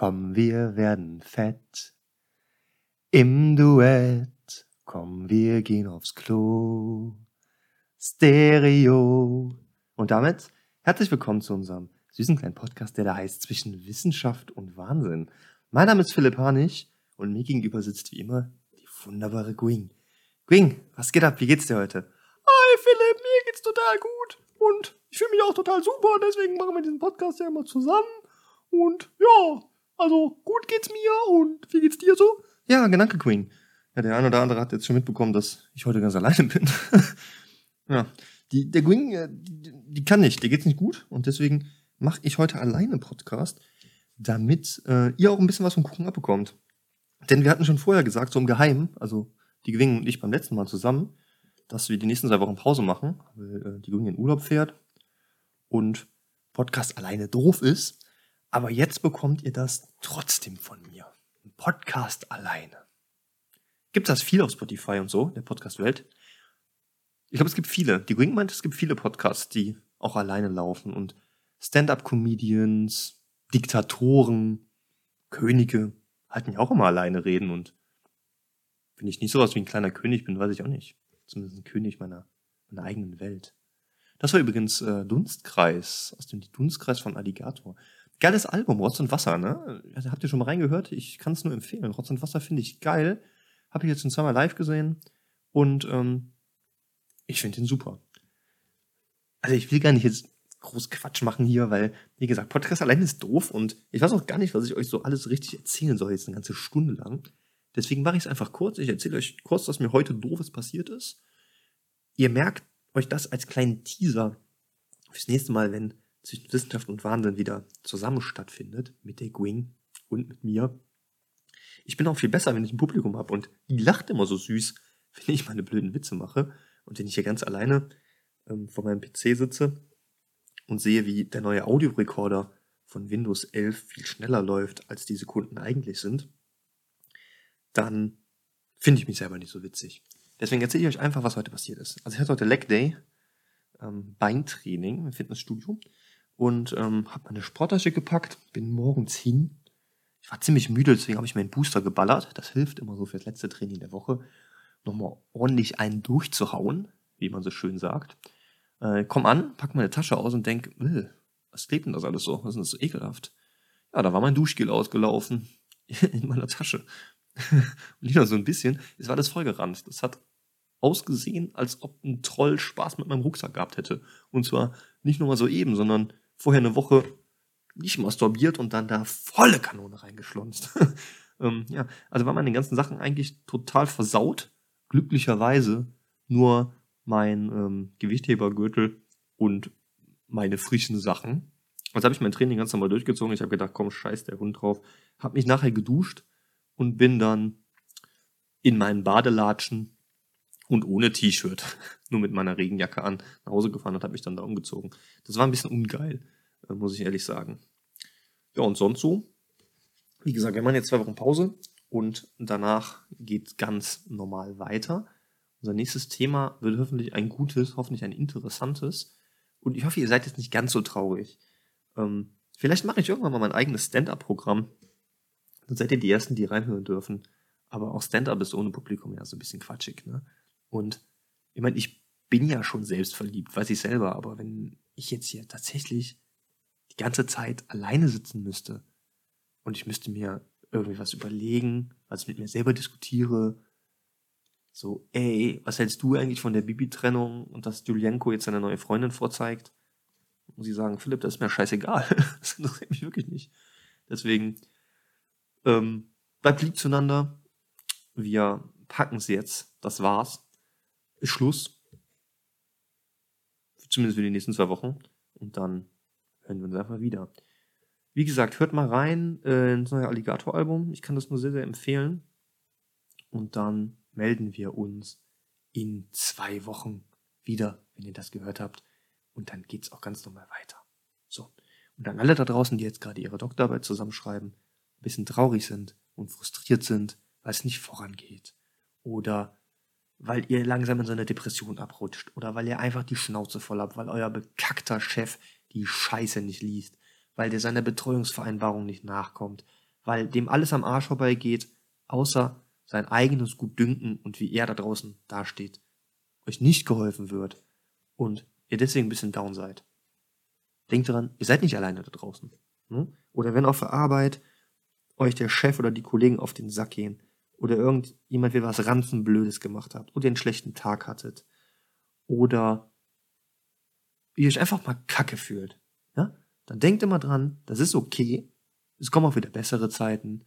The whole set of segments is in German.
Komm, wir werden fett. Im Duett. Komm, wir gehen aufs Klo. Stereo. Und damit herzlich willkommen zu unserem süßen kleinen Podcast, der da heißt Zwischen Wissenschaft und Wahnsinn. Mein Name ist Philipp Harnig und mir gegenüber sitzt wie immer die wunderbare Gwing. Gwing, was geht ab? Wie geht's dir heute? Hi Philipp, mir geht's total gut und ich fühle mich auch total super, deswegen machen wir diesen Podcast ja immer zusammen. Und ja, also gut geht's mir und wie geht's dir so? Ja, danke, Queen. Ja, der eine oder andere hat jetzt schon mitbekommen, dass ich heute ganz alleine bin. ja, die, der Queen, äh, die, die, kann nicht, der geht's nicht gut und deswegen mache ich heute alleine Podcast, damit äh, ihr auch ein bisschen was vom Kuchen abbekommt. Denn wir hatten schon vorher gesagt, so im Geheimen, also die Gewing und ich beim letzten Mal zusammen, dass wir die nächsten zwei Wochen Pause machen, weil äh, die Gewing in Urlaub fährt und Podcast alleine doof ist. Aber jetzt bekommt ihr das trotzdem von mir. Ein Podcast alleine. Gibt das viel auf Spotify und so, der Podcast-Welt? Ich glaube, es gibt viele. Die Wing meint, es gibt viele Podcasts, die auch alleine laufen und Stand-up-Comedians, Diktatoren, Könige halten ja auch immer alleine reden und wenn ich nicht sowas wie ein kleiner König bin, weiß ich auch nicht. Zumindest ein König meiner, meiner eigenen Welt. Das war übrigens äh, Dunstkreis, aus dem Dunstkreis von Alligator. Geiles Album, Rotz und Wasser, ne? Habt ihr schon mal reingehört? Ich kann es nur empfehlen. Rotz und Wasser finde ich geil. Habe ich jetzt schon zweimal live gesehen. Und ähm, ich finde ihn super. Also ich will gar nicht jetzt groß Quatsch machen hier, weil, wie gesagt, Podcast allein ist doof und ich weiß auch gar nicht, was ich euch so alles richtig erzählen soll, jetzt eine ganze Stunde lang. Deswegen mache ich es einfach kurz. Ich erzähle euch kurz, was mir heute doofes passiert ist. Ihr merkt euch das als kleinen Teaser fürs nächste Mal, wenn zwischen Wissenschaft und Wahnsinn wieder zusammen stattfindet, mit der Gwing und mit mir. Ich bin auch viel besser, wenn ich ein Publikum habe und die lacht immer so süß, wenn ich meine blöden Witze mache und wenn ich hier ganz alleine ähm, vor meinem PC sitze und sehe, wie der neue Audiorekorder von Windows 11 viel schneller läuft, als die Sekunden eigentlich sind, dann finde ich mich selber nicht so witzig. Deswegen erzähle ich euch einfach, was heute passiert ist. Also ich hatte heute Leg Day, ähm, Beintraining im Fitnessstudio und ähm, habe meine Sporttasche gepackt, bin morgens hin. Ich war ziemlich müde, deswegen habe ich mir einen Booster geballert. Das hilft immer so für das letzte Training der Woche, nochmal ordentlich einen durchzuhauen, wie man so schön sagt. Äh, komm an, pack meine Tasche aus und denk, was klebt denn das alles so? Was ist denn das so ekelhaft? Ja, da war mein Duschgel ausgelaufen in meiner Tasche. und nur so ein bisschen, es war das vollgerannt. Das hat ausgesehen, als ob ein Troll Spaß mit meinem Rucksack gehabt hätte. Und zwar nicht nur mal so eben, sondern vorher eine Woche nicht masturbiert und dann da volle Kanone reingeschlonzt. ähm, ja, also war man den ganzen Sachen eigentlich total versaut. Glücklicherweise nur mein ähm, Gewichthebergürtel und meine frischen Sachen. Also habe ich mein Training ganz normal durchgezogen. Ich habe gedacht, komm, scheiß der Hund drauf. Habe mich nachher geduscht und bin dann in meinen Badelatschen und ohne T-Shirt, nur mit meiner Regenjacke an, nach Hause gefahren und habe mich dann da umgezogen. Das war ein bisschen ungeil, äh, muss ich ehrlich sagen. Ja, und sonst so. Wie gesagt, wir machen jetzt zwei Wochen Pause und danach geht ganz normal weiter. Unser nächstes Thema wird hoffentlich ein gutes, hoffentlich ein interessantes. Und ich hoffe, ihr seid jetzt nicht ganz so traurig. Ähm, vielleicht mache ich irgendwann mal mein eigenes Stand-up-Programm. Dann seid ihr die Ersten, die reinhören dürfen. Aber auch Stand-up ist ohne Publikum ja so ein bisschen quatschig. Ne? Und ich meine, ich bin ja schon selbst verliebt, weiß ich selber, aber wenn ich jetzt hier tatsächlich die ganze Zeit alleine sitzen müsste und ich müsste mir irgendwie was überlegen, was ich mit mir selber diskutiere, so, ey, was hältst du eigentlich von der Bibi-Trennung und dass Julienko jetzt seine neue Freundin vorzeigt? Muss ich sagen, Philipp, das ist mir scheißegal. das interessiert mich wirklich nicht. Deswegen, ähm, bleibt lieb zueinander. Wir packen sie jetzt. Das war's ist Schluss. Zumindest für die nächsten zwei Wochen. Und dann hören wir uns einfach wieder. Wie gesagt, hört mal rein äh, ins neue Alligator-Album. Ich kann das nur sehr, sehr empfehlen. Und dann melden wir uns in zwei Wochen wieder, wenn ihr das gehört habt. Und dann geht's auch ganz normal weiter. So. Und dann alle da draußen, die jetzt gerade ihre Doktorarbeit zusammenschreiben, ein bisschen traurig sind und frustriert sind, weil es nicht vorangeht. Oder weil ihr langsam in so eine Depression abrutscht oder weil ihr einfach die Schnauze voll habt, weil euer bekackter Chef die Scheiße nicht liest, weil der seiner Betreuungsvereinbarung nicht nachkommt, weil dem alles am Arsch vorbeigeht, außer sein eigenes Gutdünken und wie er da draußen dasteht, euch nicht geholfen wird und ihr deswegen ein bisschen down seid. Denkt daran, ihr seid nicht alleine da draußen. Ne? Oder wenn auf der Arbeit euch der Chef oder die Kollegen auf den Sack gehen oder irgendjemand wieder was Ranzenblödes gemacht habt oder einen schlechten Tag hattet oder ihr euch einfach mal kacke fühlt, ja? dann denkt immer dran, das ist okay, es kommen auch wieder bessere Zeiten.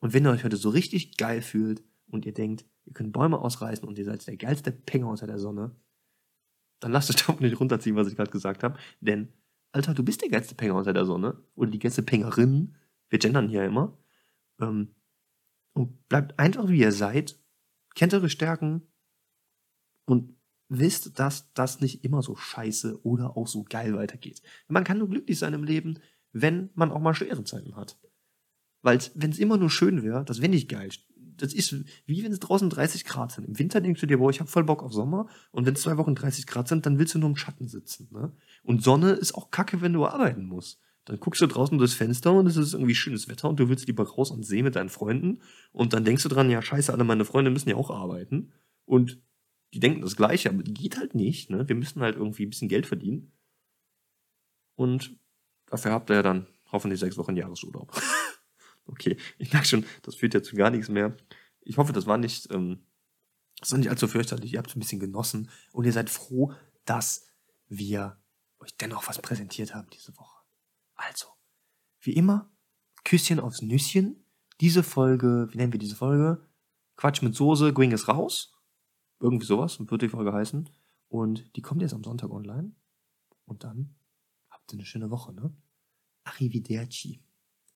Und wenn ihr euch heute so richtig geil fühlt und ihr denkt, ihr könnt Bäume ausreißen und ihr seid der geilste Penger unter der Sonne, dann lasst euch doch nicht runterziehen, was ich gerade gesagt habe, denn Alter, du bist der geilste Penger unter der Sonne oder die geilste Pengerin, wir gendern hier immer, ähm, und bleibt einfach wie ihr seid, kennt eure Stärken und wisst, dass das nicht immer so scheiße oder auch so geil weitergeht. Man kann nur glücklich sein im Leben, wenn man auch mal schwere Zeiten hat. Weil wenn es immer nur schön wäre, das wäre nicht geil. Das ist wie wenn es draußen 30 Grad sind. Im Winter denkst du dir, boah, ich habe voll Bock auf Sommer. Und wenn es zwei Wochen 30 Grad sind, dann willst du nur im Schatten sitzen. Ne? Und Sonne ist auch kacke, wenn du arbeiten musst. Dann guckst du draußen durchs Fenster und es ist irgendwie schönes Wetter und du willst lieber raus und See mit deinen Freunden. Und dann denkst du dran, ja, scheiße, alle meine Freunde müssen ja auch arbeiten. Und die denken das Gleiche, aber geht halt nicht. Ne? Wir müssen halt irgendwie ein bisschen Geld verdienen. Und dafür habt ihr ja dann hoffentlich sechs Wochen Jahresurlaub. okay, ich merke schon, das führt ja zu gar nichts mehr. Ich hoffe, das war nicht, ähm, das war nicht allzu fürchterlich. Ihr habt ein bisschen genossen und ihr seid froh, dass wir euch dennoch was präsentiert haben diese Woche. Also, wie immer, Küsschen aufs Nüsschen. Diese Folge, wie nennen wir diese Folge? Quatsch mit Soße, Going ist raus. Irgendwie sowas, wird die Folge heißen. Und die kommt jetzt am Sonntag online. Und dann habt ihr eine schöne Woche, ne? Arrivederci.